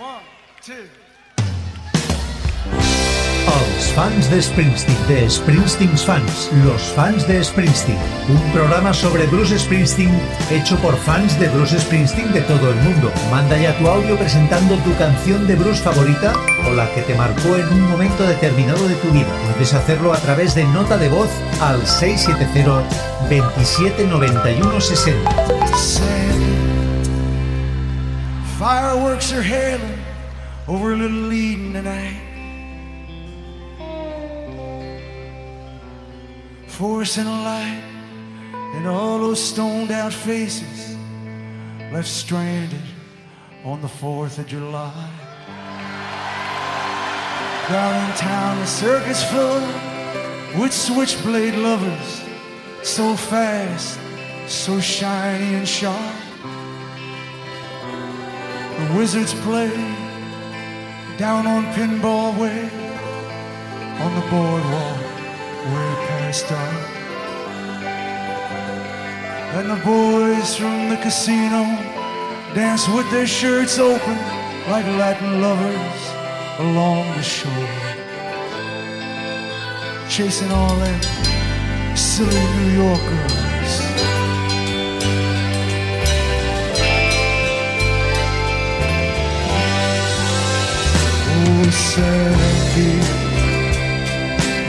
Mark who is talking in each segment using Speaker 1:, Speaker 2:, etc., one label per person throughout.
Speaker 1: One, two.
Speaker 2: Els fans de Springsteen, de Springsteen's Fans, los fans de Springsteen, un programa sobre Bruce Springsteen hecho por fans de Bruce Springsteen de todo el mundo. Manda ya tu audio presentando tu canción de Bruce favorita o la que te marcó en un momento determinado de tu vida. Puedes hacerlo a través de nota de voz al 670 27 91 60.
Speaker 1: Fireworks are hailing over a Little Eden tonight. Forcing a light and all those stoned out faces left stranded on the 4th of July. Down in town, the circus full with switchblade lovers, so fast, so shiny and sharp. The wizards play down on Pinball Way on the boardwalk way past dark. And the boys from the casino dance with their shirts open like Latin lovers along the shore. Chasing all them silly New Yorkers. Sandy,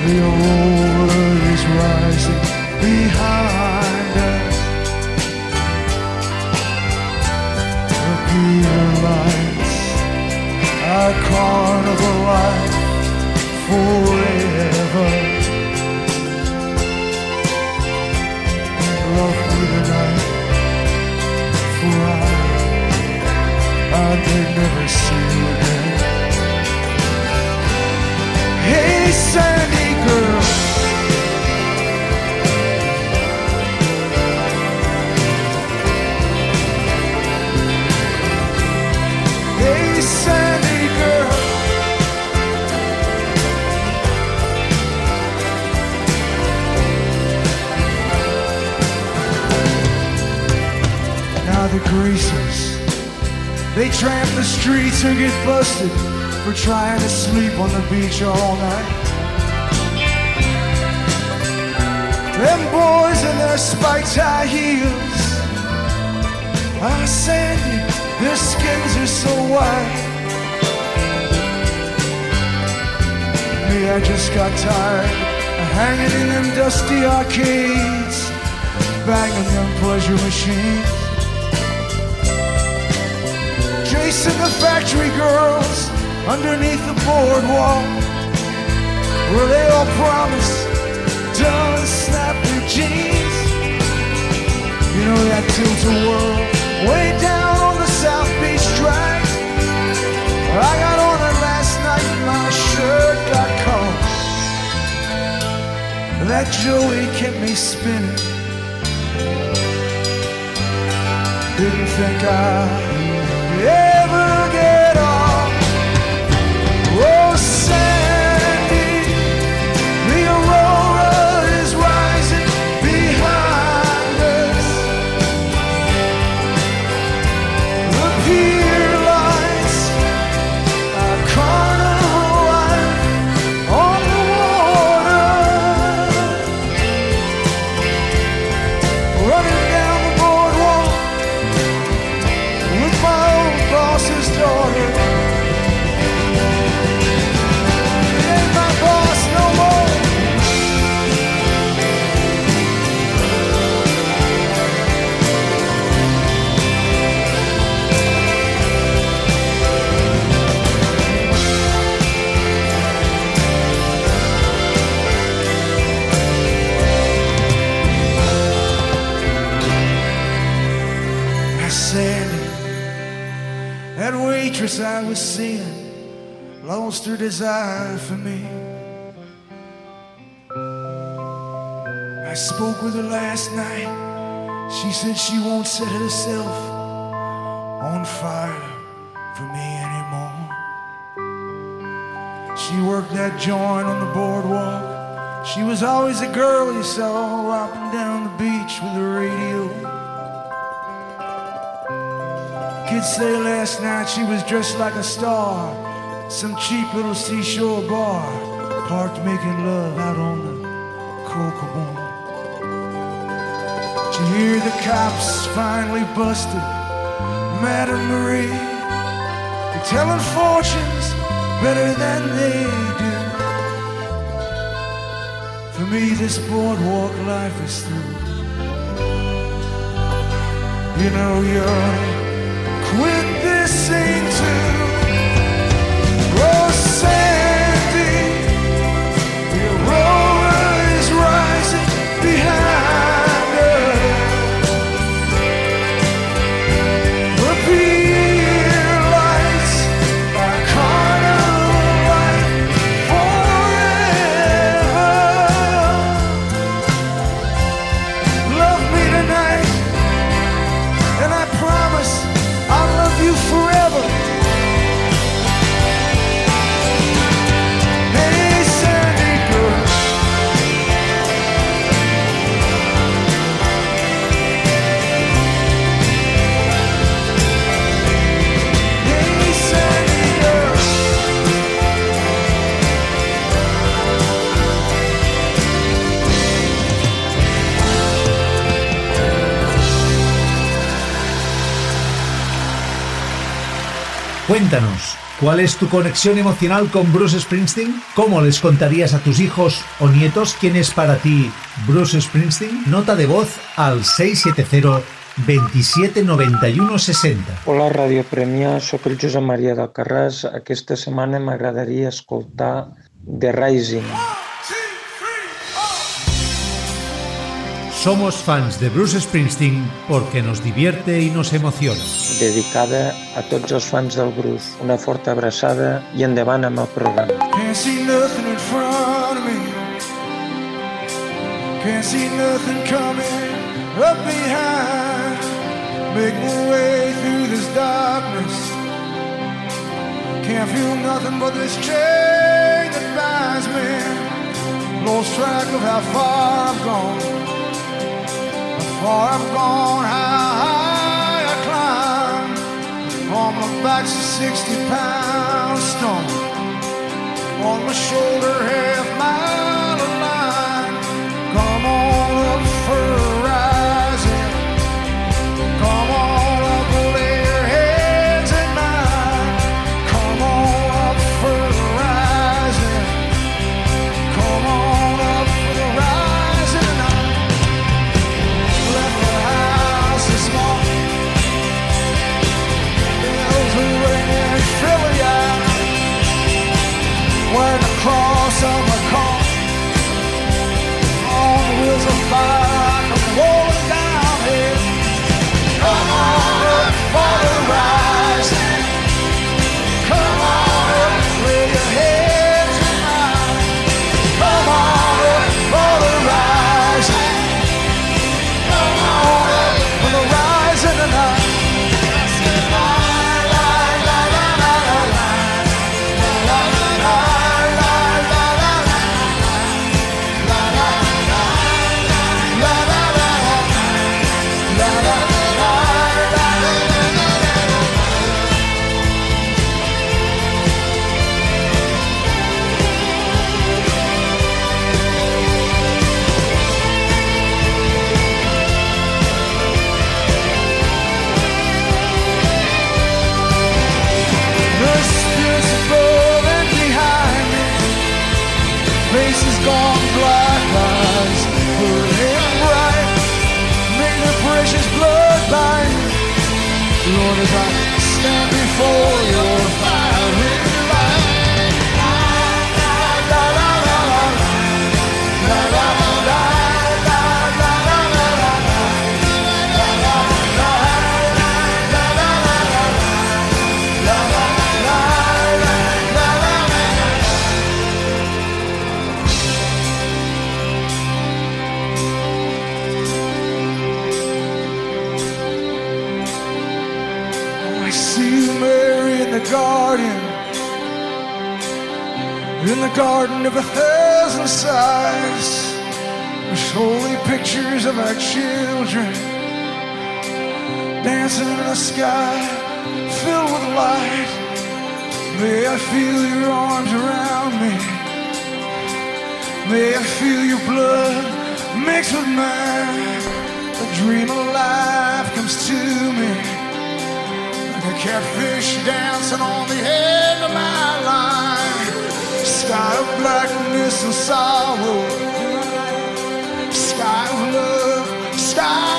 Speaker 1: the aurora is rising behind us. The pier lights, our carnival life forever. Love me tonight, for I, I may never see Hey, Sandy girl. Hey, Sandy girl. Now the greasers, they tramp the streets and get busted for trying to sleep on the beach all night. Them boys in their spiked high heels, ah, Sandy, their skins are so white. Me, I just got tired of hanging in them dusty arcades, banging them pleasure machines. Chasing the factory girls underneath the boardwalk where they all promise to unsnap their jeans. You know that tilt-a world way down on the South Beach track. I got on it last night my shirt got caught. That Joey kept me spinning. Didn't think I'd seeing lost her desire for me. I spoke with her last night. She said she won't set herself on fire for me anymore. She worked that joint on the boardwalk. She was always a girl you saw romping down the beach with a radio. Kids say last night she was dressed like a star. Some cheap little seashore bar, parked making love out on the Kokomo. Did you hear the cops finally busted Madame Marie? They're telling fortunes better than they do. For me, this boardwalk life is through. You know you're with this angel, Rosanna.
Speaker 2: Cuéntanos, ¿cuál es tu conexión emocional con Bruce Springsteen? ¿Cómo les contarías a tus hijos o nietos quién es para ti Bruce Springsteen? Nota de voz al 670 27 91 60.
Speaker 3: Hola, Ràdio Premià, sóc el Josep Maria d'Alcarràs. Aquesta setmana m'agradaria escoltar The Rising.
Speaker 2: Somos fans de Bruce Springsteen porque nos divierte y nos emociona.
Speaker 3: dedicada a tots els fans del Bruce. Una forta abraçada i endavant amb el programa.
Speaker 1: Can't see nothing in front of me. Can't see nothing coming up behind. Make my way through this darkness. Can't feel nothing but this chain that binds me. Lost track of how far I've gone. Far I've gone, how high I climb. On my back's a 60 pound stone on my shoulder, half mile fire Come rolling down here Come on up dancing in the sky. filled with light. May I feel your arms around me. May I feel your blood mixed with mine. A dream of life comes to me. Like a catfish dancing on the end of my line. Sky of blackness and sorrow. Sky of love. Sky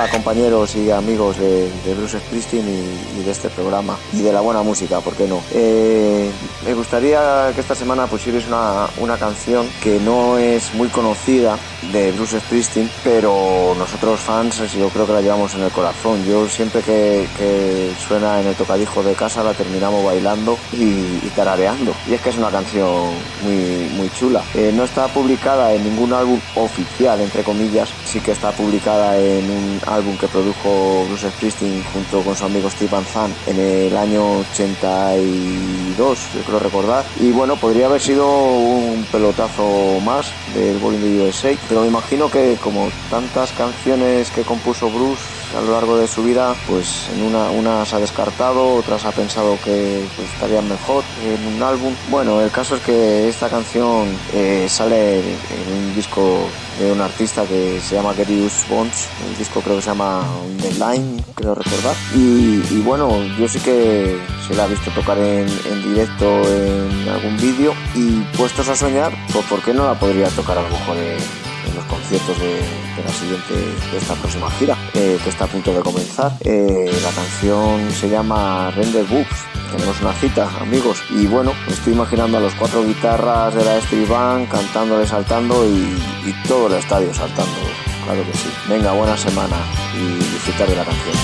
Speaker 4: Hola compañeros y amigos de, Bruce Springsteen y, de este programa y de la buena música, ¿por qué no? Eh, me gustaría que esta semana pusierais una, una canción que no es muy conocida de Bruce Springsteen, pero nosotros fans yo creo que la llevamos en el corazón. Yo siempre que, que suena en el tocadijo de casa la terminamos bailando y, y tarareando. Y es que es una canción muy, muy chula. Eh, no está publicada en ningún álbum oficial, entre comillas, sí que está publicada en un álbum que produjo Bruce Springsteen junto con su amigo Steve Van en el año 82, yo creo recordar. Y bueno, podría haber sido un pelotazo más del Bowling de USA, pero me imagino que como tantas canciones que compuso Bruce a lo largo de su vida, pues en una, unas ha descartado, otras ha pensado que pues, estarían mejor en un álbum. Bueno, el caso es que esta canción eh, sale en un disco de un artista que se llama Gerius Bones, el disco creo que se llama The Line, creo recordar. Y, y bueno, yo sí que se la he visto tocar en, en directo en algún vídeo y puestos a soñar, pues ¿por qué no la podría tocar a lo mejor en, conciertos de, la siguiente, de esta próxima gira, eh, que está a punto de comenzar. Eh, la canción se llama Render Books. Tenemos una cita, amigos. Y bueno, me estoy imaginando a los cuatro guitarras de la Street Band cantándole, saltando y, todo el estadio saltando. Claro que sí. Venga, buena semana y disfrutar de la canción.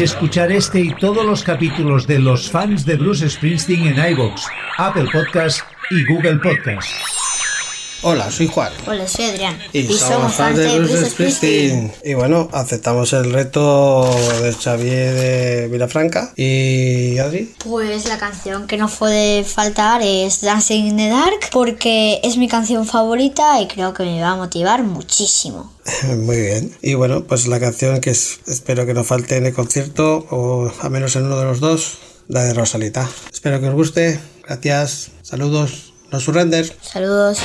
Speaker 2: Escuchar este y todos los capítulos de los fans de Bruce Springsteen en iBox, Apple Podcast y Google Podcast.
Speaker 5: Hola, soy Juan.
Speaker 1: Hola, soy Adrián.
Speaker 5: Y, somos fans de Bruce Springsteen. Y bueno, aceptamos el reto de Xavier de Vilafranca. ¿Y Adri?
Speaker 1: Pues la canción que no puede faltar es Dancing in the Dark porque es mi canción favorita y creo que me va a motivar muchísimo.
Speaker 5: Muy bien. Y bueno, pues la canción que espero que no falte en el concierto o a menos en uno de los dos, la de Rosalita. Espero que os guste. Gracias. Saludos. No surrender.
Speaker 1: Saludos.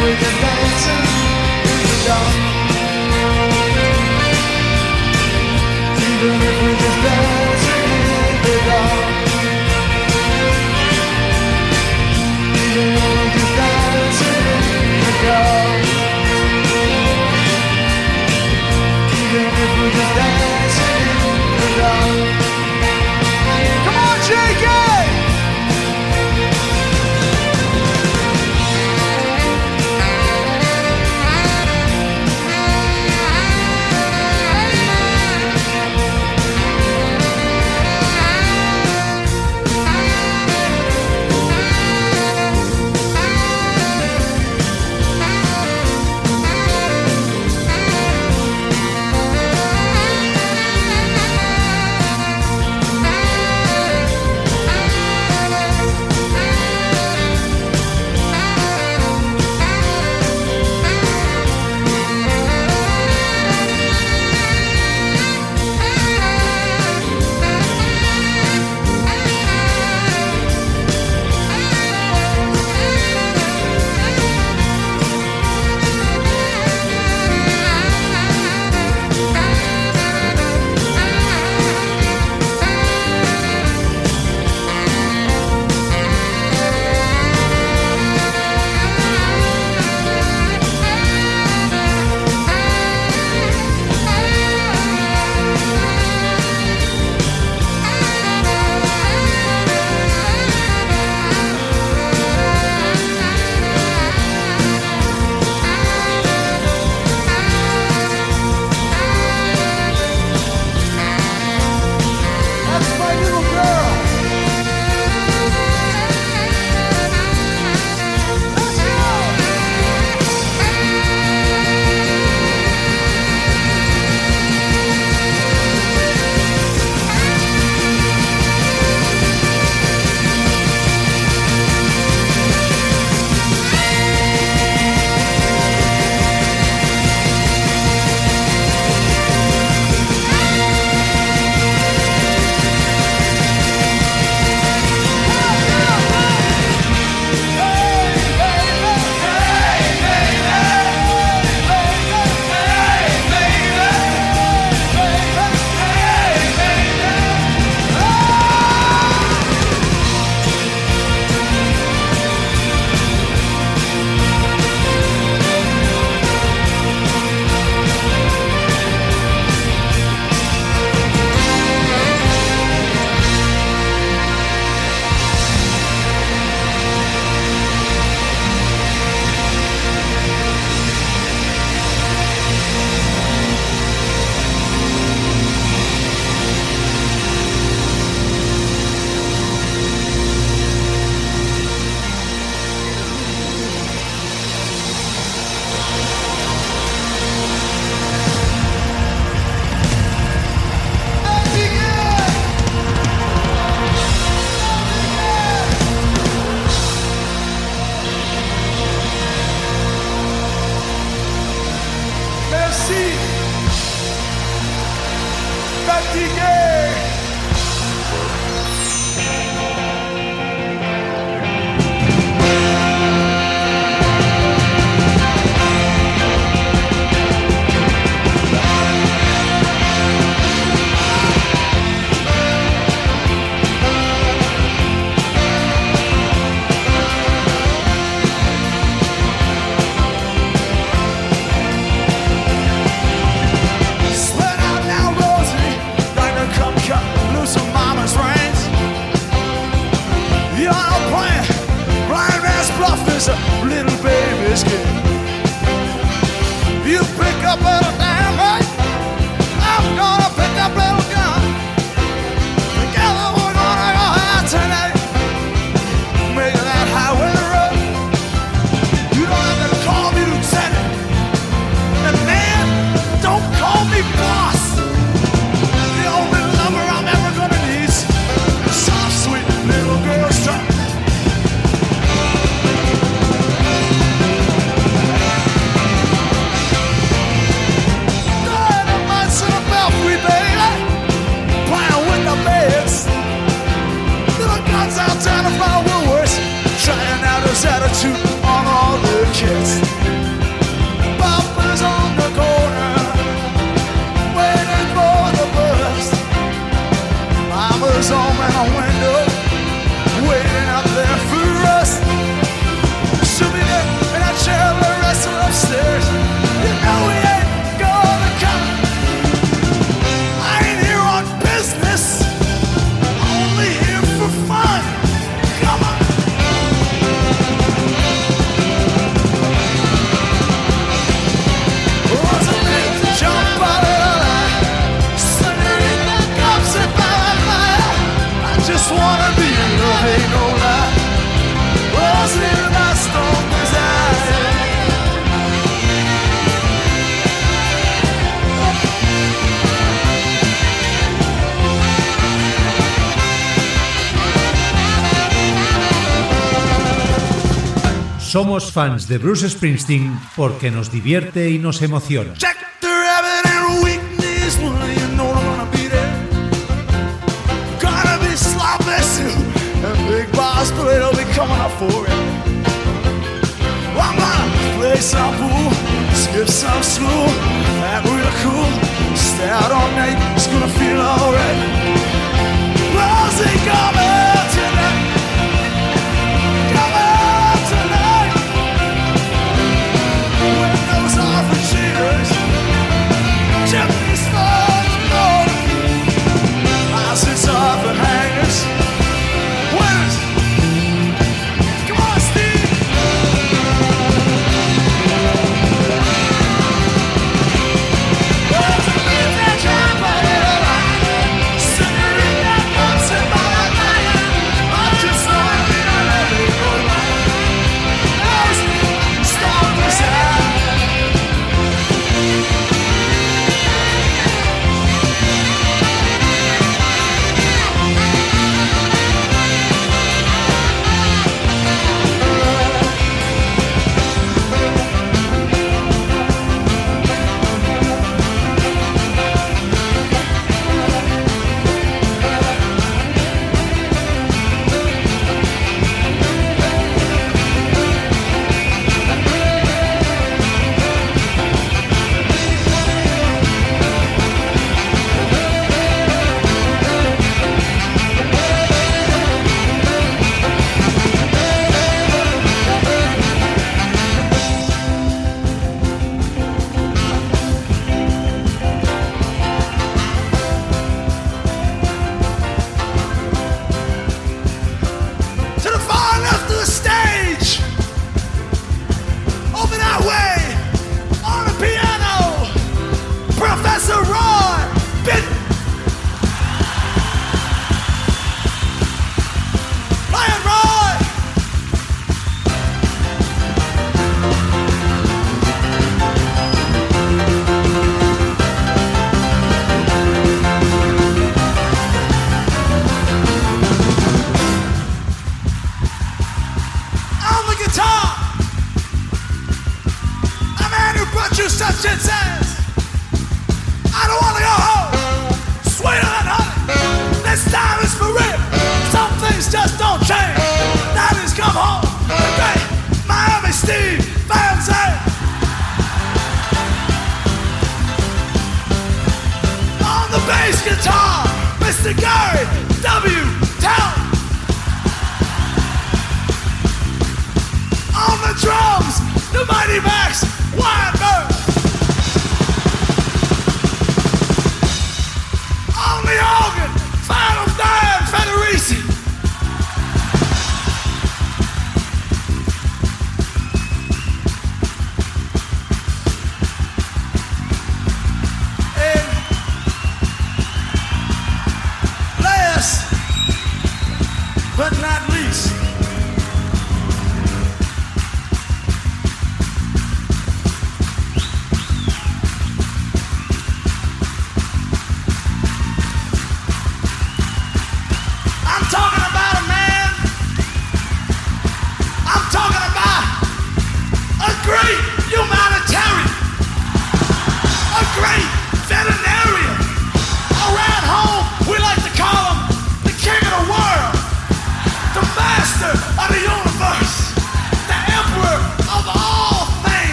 Speaker 1: with in the dark. Even if we just dancing in the dark. Even if we just dancing in the dark. Even if we just. Somos fans de Bruce Springsteen porque nos divierte y nos emociona. Stay out all night, it's gonna feel alright.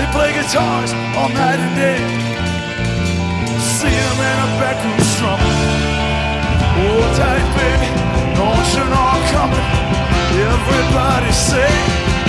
Speaker 1: They play guitars all night and day. See them in a backroom strumming. Hold oh, tight, baby, don't you know I'm coming? Everybody say.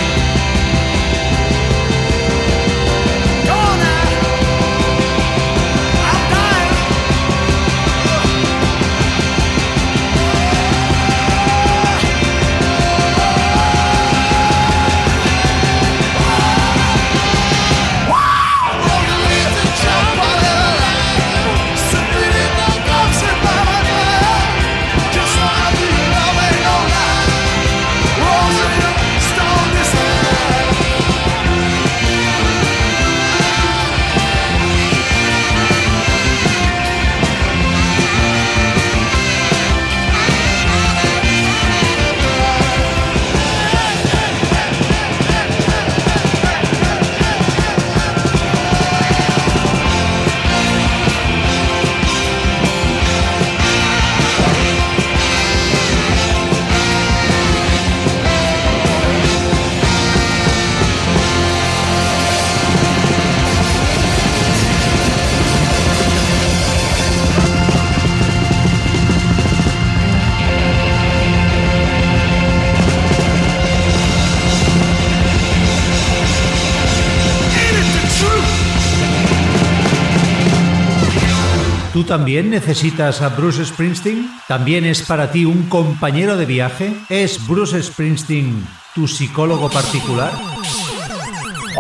Speaker 2: También necesitas a Bruce Springsteen? ¿También es para ti un compañero de viaje? ¿Es Bruce Springsteen tu psicólogo particular?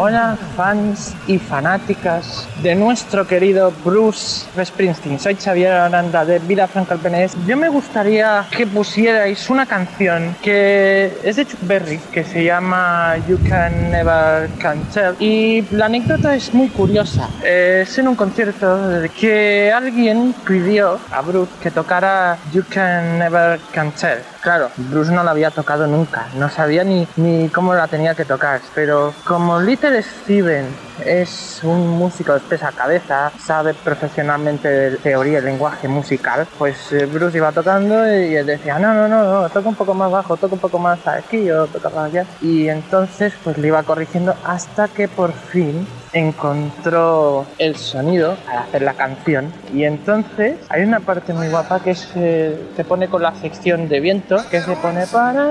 Speaker 6: Hola fans y fanáticas de nuestro querido Bruce Springsteen. Soy Xavier Aranda de Vilafranca del Penedès. Yo me gustaría que pusierais una canción que es de Chuck Berry, que se llama You Can Never Can Tell. Y la anécdota es muy curiosa. Es en un concierto que alguien pidió a Bruce que tocara You Can Never Can Tell. Claro, Bruce no la había tocado nunca, no sabía ni, ni cómo la tenía que tocar, pero como Little Steven es un músico de espesa cabeza, sabe profesionalmente de teoría y lenguaje musical, pues eh, Bruce iba tocando y él decía, no, no, no, no, toca un poco más bajo, toca un poco más aquí, yo toca más allá. Y entonces pues le iba corrigiendo hasta que por fin encontró el sonido para hacer la canción. Y entonces hay una parte muy guapa que se, se pone con la sección de viento que se pone para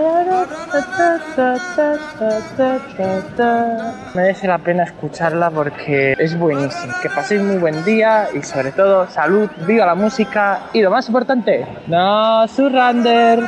Speaker 6: merece la pena escucharla porque es buenísimo. Que paséis muy buen día y sobre todo salud viva la música y lo más importante no surrender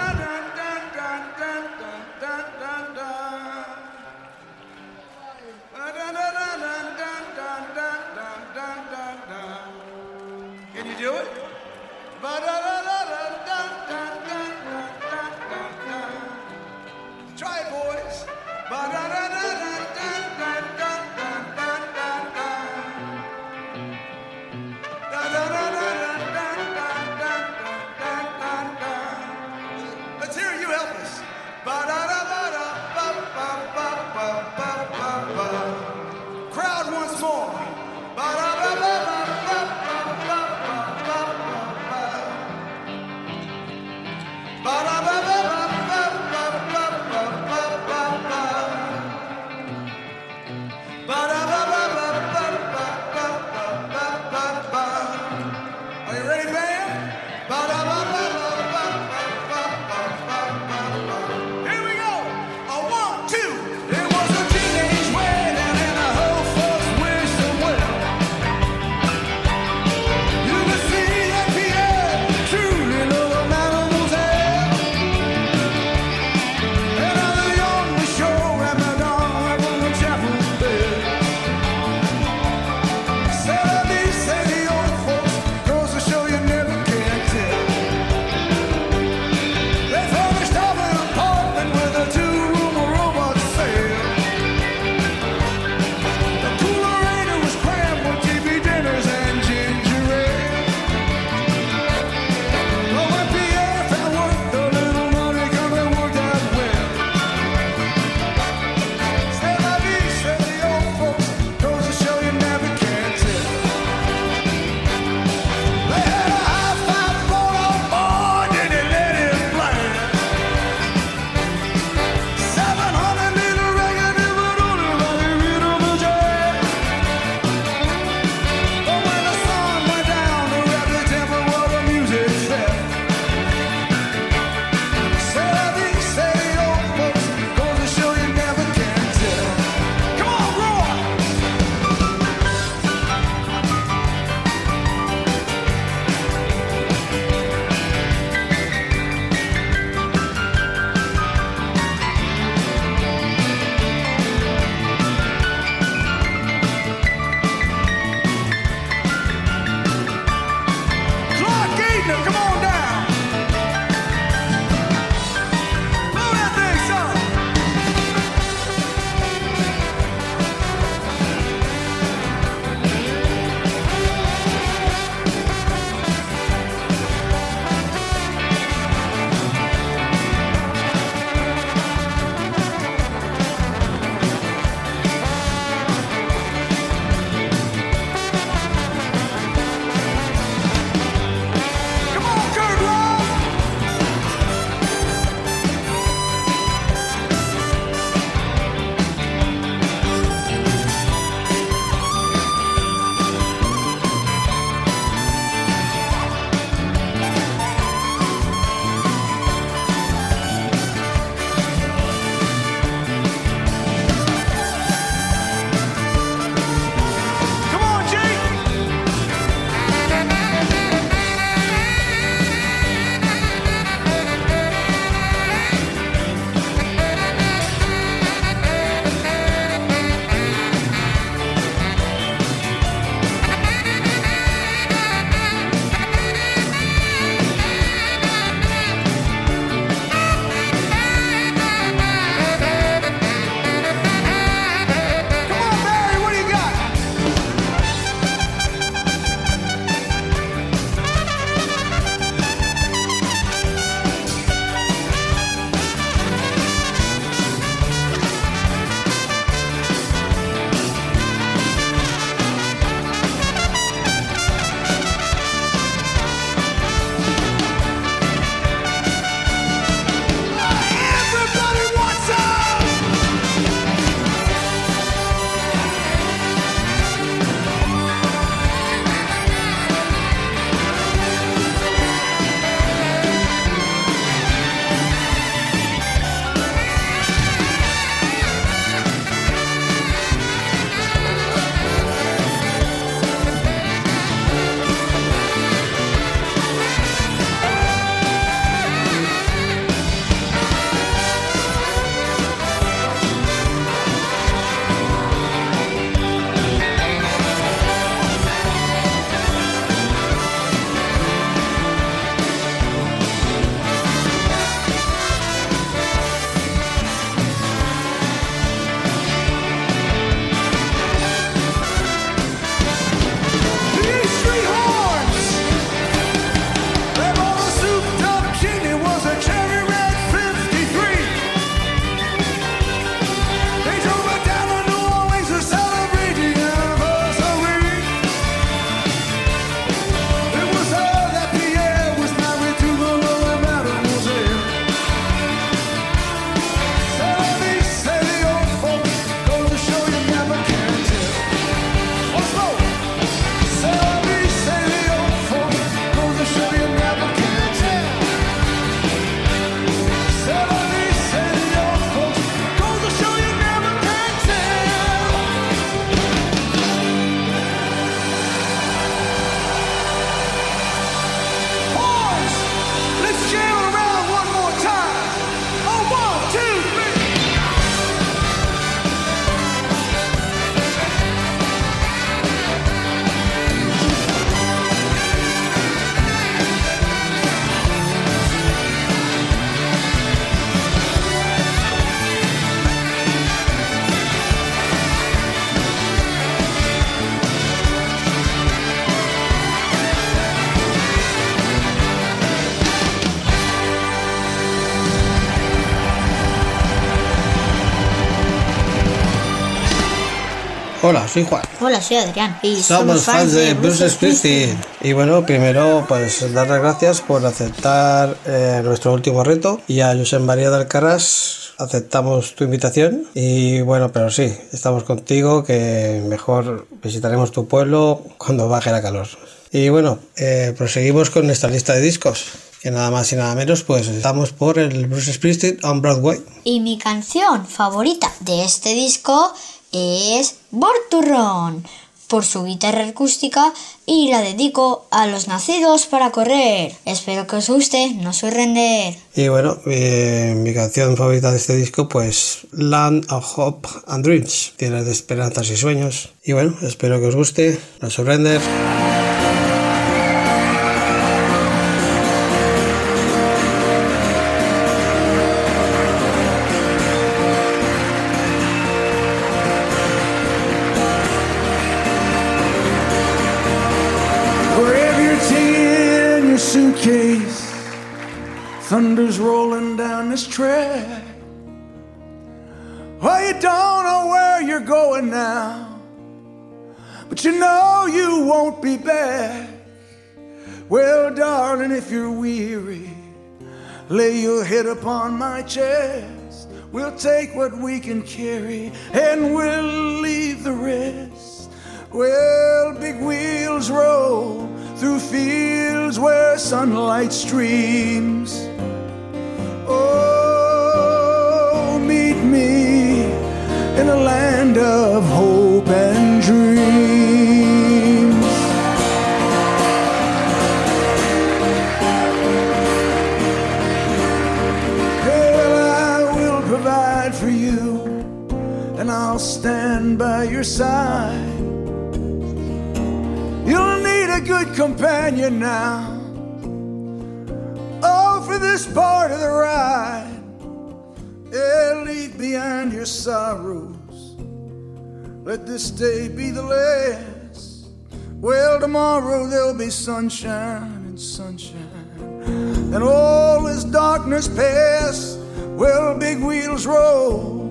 Speaker 5: soy Juan.
Speaker 7: Hola, soy Adrián. Y
Speaker 5: Somos fans de Bruce Springsteen. Y bueno, primero, pues dar las gracias por aceptar eh, nuestro último reto. Y a José María de Alcaraz aceptamos tu invitación. Y bueno, pero sí, estamos contigo, que mejor visitaremos tu pueblo cuando baje la calor. Y bueno, eh, proseguimos con nuestra lista de discos. Que nada más y nada menos, pues estamos por el Bruce Springsteen on Broadway.
Speaker 7: Y mi canción favorita de este disco es Borturrón por su guitarra acústica y la dedico a los nacidos para correr. Espero que os guste, no soy render.
Speaker 5: Y bueno, eh, mi canción favorita de este disco, pues Land of Hope and Dreams, tierra de esperanzas y sueños. Y bueno, espero que os guste, no soy render.
Speaker 1: Thunder's rolling down this track. Well, you don't know where you're going now, but you know you won't be back. Well, darling, if you're weary, lay your head upon my chest. We'll take what we can carry and we'll leave the rest. Well, big wheels roll through fields where sunlight streams. Oh, meet me in a land of hope and dreams. Well, I will provide for you, and I'll stand by your side. You'll need a good companion now. This part of the ride. Yeah, leave behind your sorrows. Let this day be the last. Well, tomorrow there'll be sunshine and sunshine. And all this darkness pass. Well, big wheels roll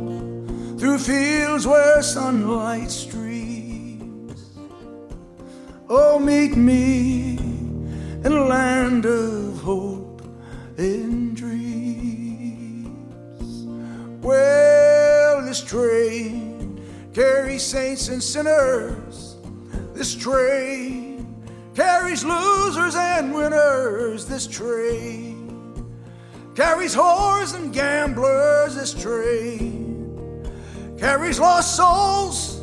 Speaker 1: through fields where sunlight streams. Oh, meet me in a land of hope and dreams. Well, this train carries saints and sinners. This train carries losers and winners. This train carries whores and gamblers. This train carries lost souls.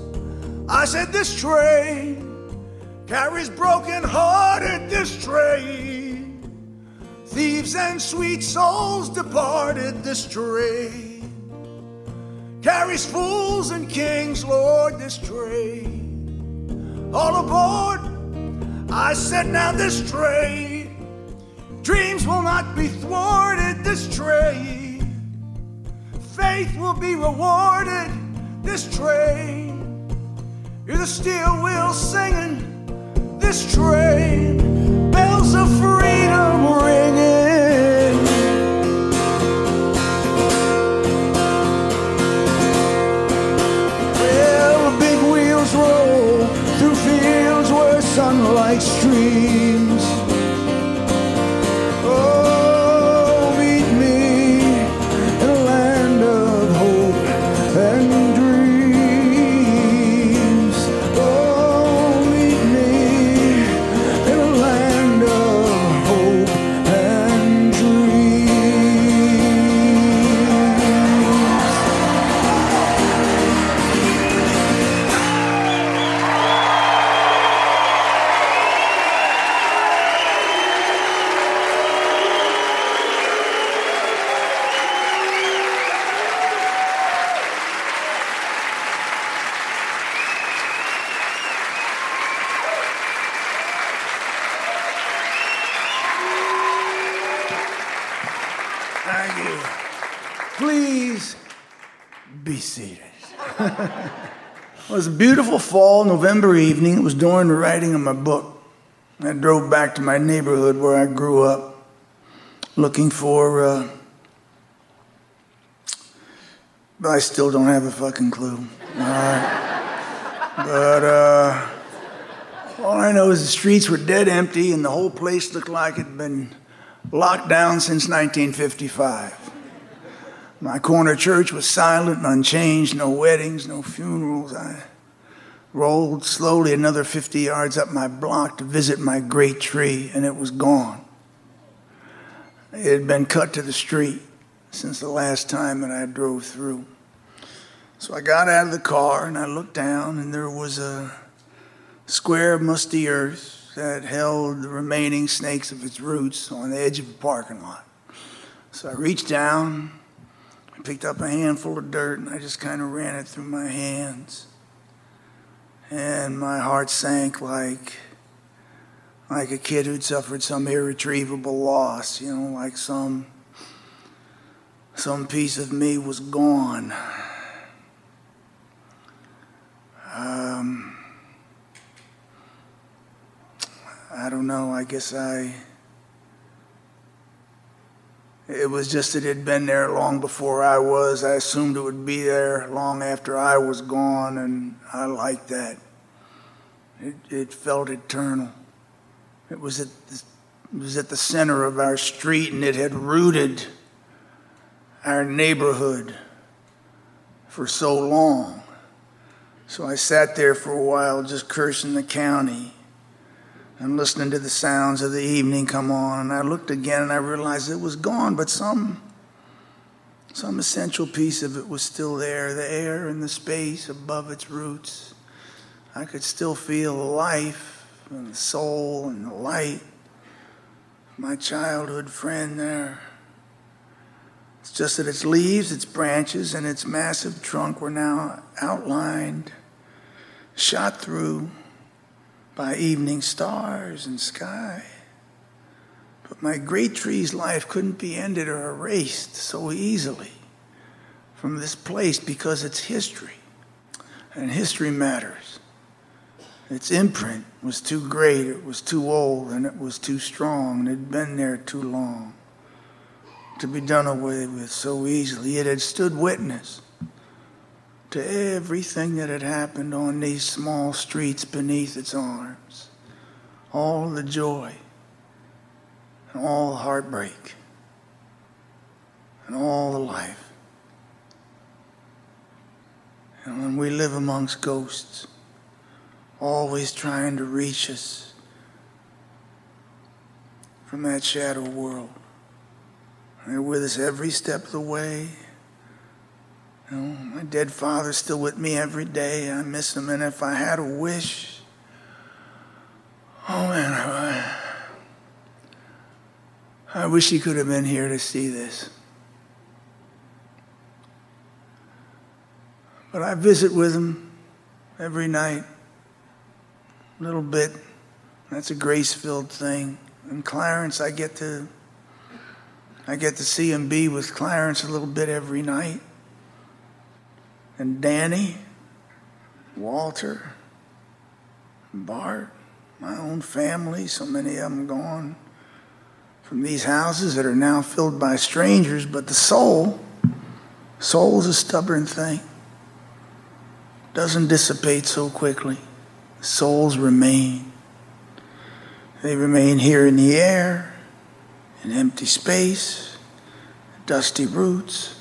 Speaker 1: I said, This train carries broken hearted this train. Thieves and sweet souls departed this train. Carries fools and kings, Lord, this train. All aboard, I said, now this train. Dreams will not be thwarted, this train. Faith will be rewarded, this train. You're the steel wheels singing this train, bells of freedom ringing. Was a beautiful fall November evening. It was during the writing of my book. I drove back to my neighborhood where I grew up looking for. Uh, but I still don't have a fucking clue. Right. But uh, all I know is the streets were dead empty and the whole place looked like it had been locked down since 1955. My corner church was silent and unchanged, no weddings, no funerals. I rolled slowly another 50 yards up my block to visit my great tree, and it was gone. It had been cut to the street since the last time that I drove through. So I got out of the car and I looked down, and there was a square of musty earth that held the remaining snakes of its roots on the edge of a parking lot. So I reached down, I picked up a handful of dirt, and I just kind of ran it through my hands. And my heart sank like like a kid who'd suffered some irretrievable loss, you know, like some some piece of me was gone. Um, I don't know. I guess I. It was just that it had been there long before I was. I assumed it would be there long after I was gone, and I liked that. It, it felt eternal. It was at the, it was at the center of our street, and it had rooted our neighborhood for so long. So I sat there for a while, just cursing the county and listening to the sounds of the evening come on. And I looked again, and I realized it was gone, but some some essential piece of it was still there the air and the space above its roots. I could still feel the life and the soul and the light. My childhood friend there. It's just that its leaves, its branches, and its massive trunk were now outlined, shot through by evening stars and sky. But my great tree's life couldn't be ended or erased so easily from this place because it's history. And history matters. Its imprint was too great, it was too old, and it was too strong, and it had been there too long to be done away with so easily. It had stood witness to everything that had happened on these small streets beneath its arms. All the joy, and all the heartbreak, and all the life. And when we live amongst ghosts, always trying to reach us from that shadow world. They're with us every step of the way. You know, my dead father's still with me every day. I miss him, and if I had a wish, oh man, I, I wish he could have been here to see this. But I visit with him every night a little bit. That's a grace-filled thing. And Clarence, I get to I get to see and be with Clarence a little bit every night. And Danny, Walter, Bart, my own family, so many of them gone from these houses that are now filled by strangers, but the soul, soul's a stubborn thing. Doesn't dissipate so quickly souls remain. They remain here in the air, in empty space, dusty roots,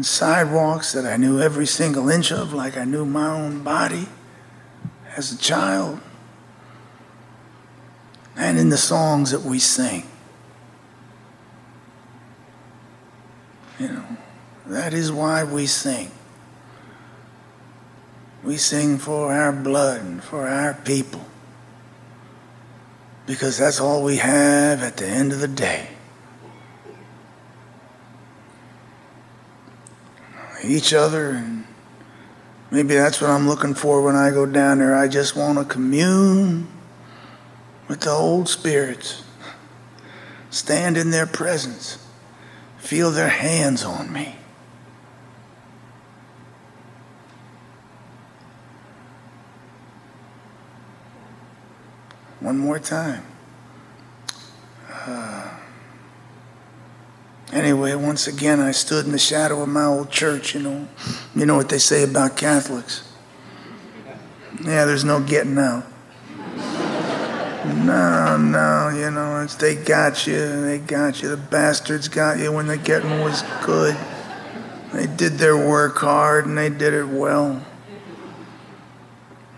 Speaker 1: and sidewalks that I knew every single inch of like I knew my own body as a child, and in the songs that we sing. You know, that is why we sing. We sing for our blood and for our people. Because that's all we have at the end of the day. Each other, and maybe that's what I'm looking for when I go down there. I just want to commune with the old spirits, stand in their presence, feel their hands on me. one more time. Anyway, once again, I stood in the shadow of my old church. You know, you know what they say about Catholics. Yeah, there's no getting out. No, no, you know, it's they got you, they got you. The bastards got you when the getting was good. They did their work hard and they did it well.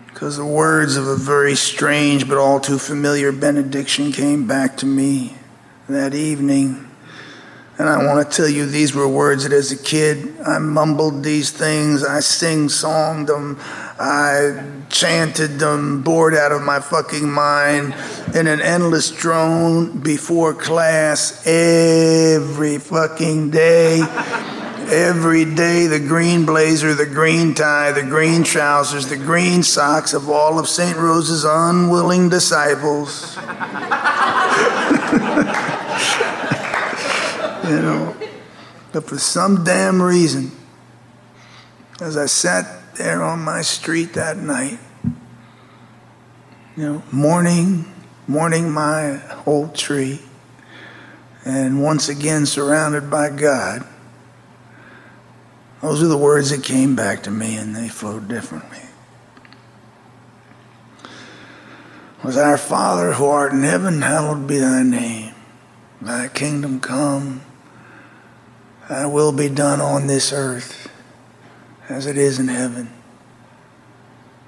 Speaker 1: Because the words of a very strange but all too familiar benediction came back to me that evening. And I want to tell you, these were words that as a kid, I mumbled these things, I sing songed them, I chanted them, bored out of my fucking mind, in an endless drone before class every fucking day. Every day, the green blazer, the green tie, the green trousers, the green socks of all of St. Rose's unwilling disciples. You know. But for some damn reason, as I sat there on my street that night, you know, mourning, mourning my old tree, and once again surrounded by God, those are the words that came back to me, and they flowed differently. Was our Father who art in heaven, hallowed be thy name. Thy kingdom come Thy will be done on this earth as it is in heaven.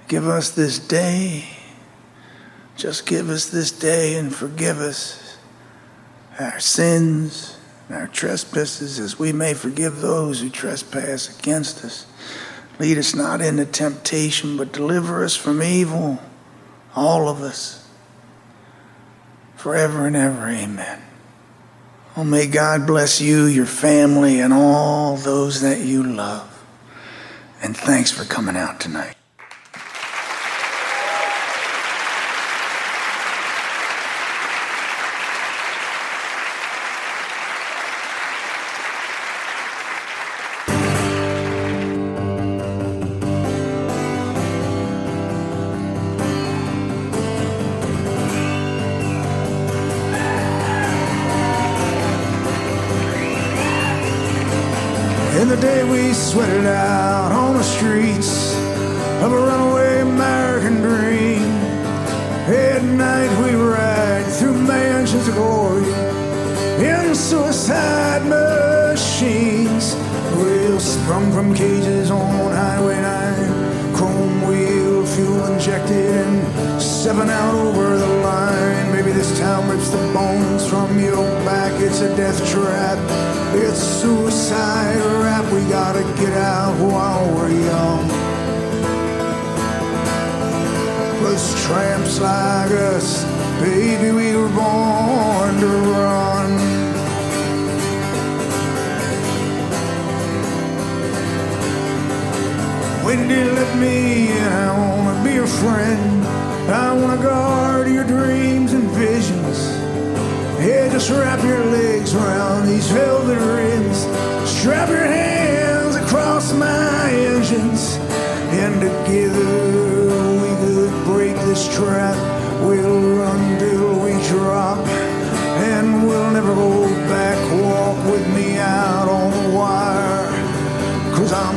Speaker 1: Give us this day, just give us this day and forgive us our sins and our trespasses as we may forgive those who trespass against us. Lead us not into temptation, but deliver us from evil, all of us, forever and ever. Amen. Oh, may God bless you, your family, and all those that you love. And thanks for coming out tonight.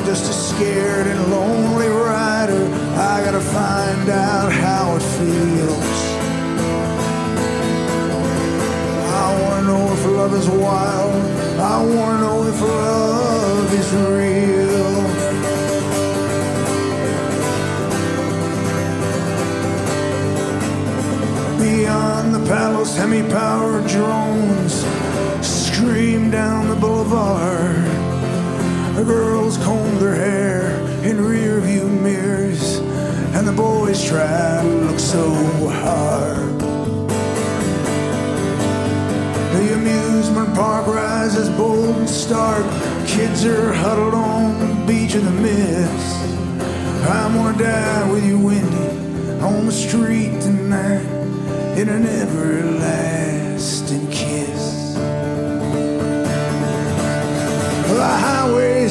Speaker 1: Just a scared and lonely rider. I gotta find out how it feels. I wanna know if love is wild. I wanna know if love is real. Beyond the palace, hemi-powered drones scream down the boulevard. The girls comb their hair in rear view mirrors, and the boys try to look so hard. The amusement park rises bold and stark. Kids are huddled on the beach of the mist. I'm gonna die with you, Wendy, on the street tonight in an everlasting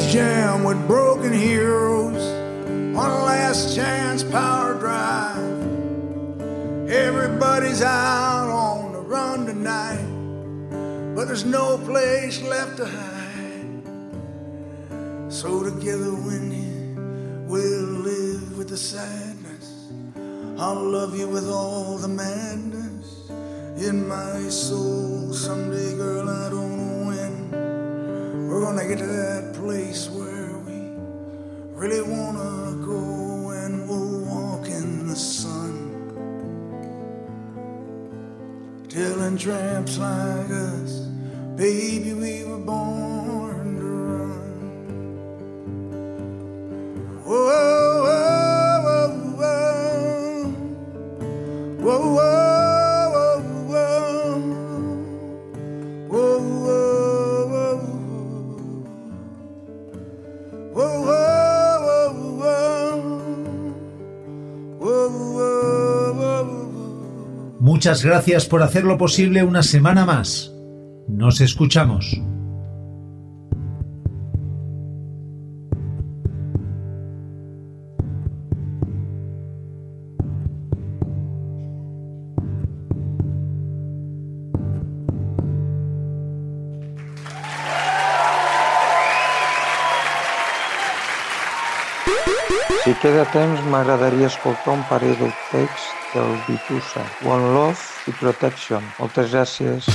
Speaker 1: jam with broken heroes on a last chance power drive. Everybody's out on the run tonight, but there's no place left to hide. So together, Wendy, we'll live with the sadness I'll love you with all the madness in my soul. Someday, girl, I don't gonna get to that place where we really wanna go and we'll walk in the sun. Telling tramps like us, baby, we were born
Speaker 2: Muchas gracias por hacerlo posible una semana más. Nos escuchamos.
Speaker 3: Si queda temps, m'agradaria escoltar un parell d'outtakes del Vitusa, One Love i Protection. Moltes gràcies.